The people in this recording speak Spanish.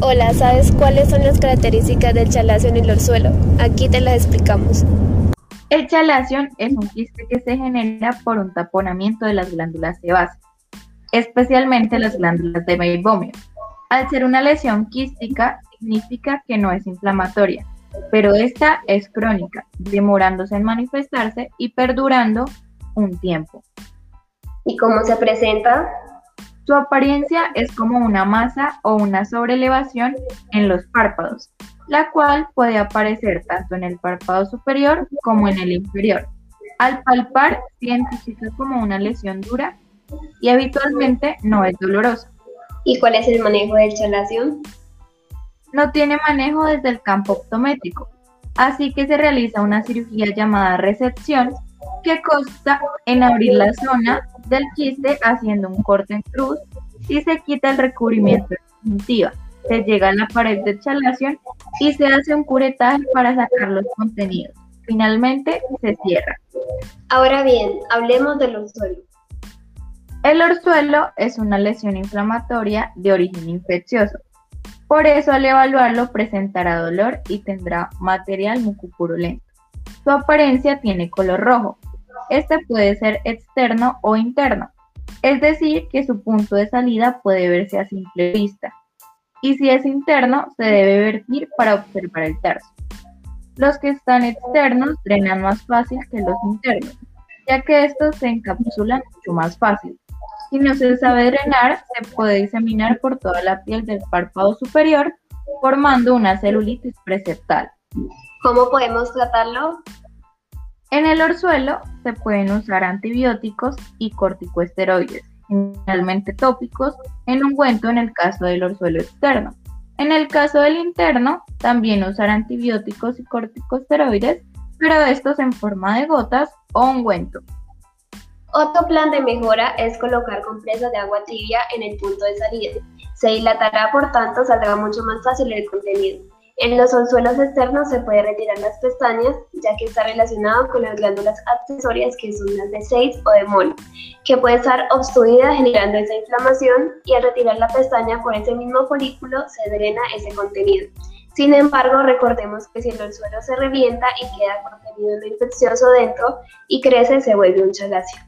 Hola, ¿sabes cuáles son las características del chalacio en el orzuelo? Aquí te las explicamos. El chalación es un quiste que se genera por un taponamiento de las glándulas sebáceas, especialmente las glándulas de meibomio. Al ser una lesión quística, significa que no es inflamatoria, pero esta es crónica, demorándose en manifestarse y perdurando un tiempo. ¿Y cómo se presenta? Su apariencia es como una masa o una sobrelevación en los párpados, la cual puede aparecer tanto en el párpado superior como en el inferior. Al palpar se identifica como una lesión dura y habitualmente no es dolorosa. ¿Y cuál es el manejo del chalación? No tiene manejo desde el campo optométrico, así que se realiza una cirugía llamada resección que consta en abrir la zona del quiste haciendo un corte en cruz y se quita el recubrimiento de conjuntiva. Se llega a la pared de chalación y se hace un curetaje para sacar los contenidos. Finalmente se cierra. Ahora bien, hablemos del orzuelo. El orzuelo es una lesión inflamatoria de origen infeccioso. Por eso al evaluarlo presentará dolor y tendrá material mucopurulento. Su apariencia tiene color rojo, este puede ser externo o interno, es decir, que su punto de salida puede verse a simple vista. Y si es interno, se debe vertir para observar el tercio. Los que están externos drenan más fácil que los internos, ya que estos se encapsulan mucho más fácil. Si no se sabe drenar, se puede diseminar por toda la piel del párpado superior, formando una celulitis preseptal. ¿Cómo podemos tratarlo? En el orzuelo se pueden usar antibióticos y corticosteroides, generalmente tópicos, en ungüento en el caso del orzuelo externo. En el caso del interno, también usar antibióticos y corticosteroides, pero estos en forma de gotas o ungüento. Otro plan de mejora es colocar compresas de agua tibia en el punto de salida. Se dilatará, por tanto, saldrá mucho más fácil el contenido. En los orzuelos externos se puede retirar las pestañas, ya que está relacionado con las glándulas accesorias que son las de 6 o de Mol, que puede estar obstruida generando esa inflamación y al retirar la pestaña por ese mismo folículo se drena ese contenido. Sin embargo, recordemos que si el orzuelo se revienta y queda contenido infeccioso dentro y crece, se vuelve un chalacio.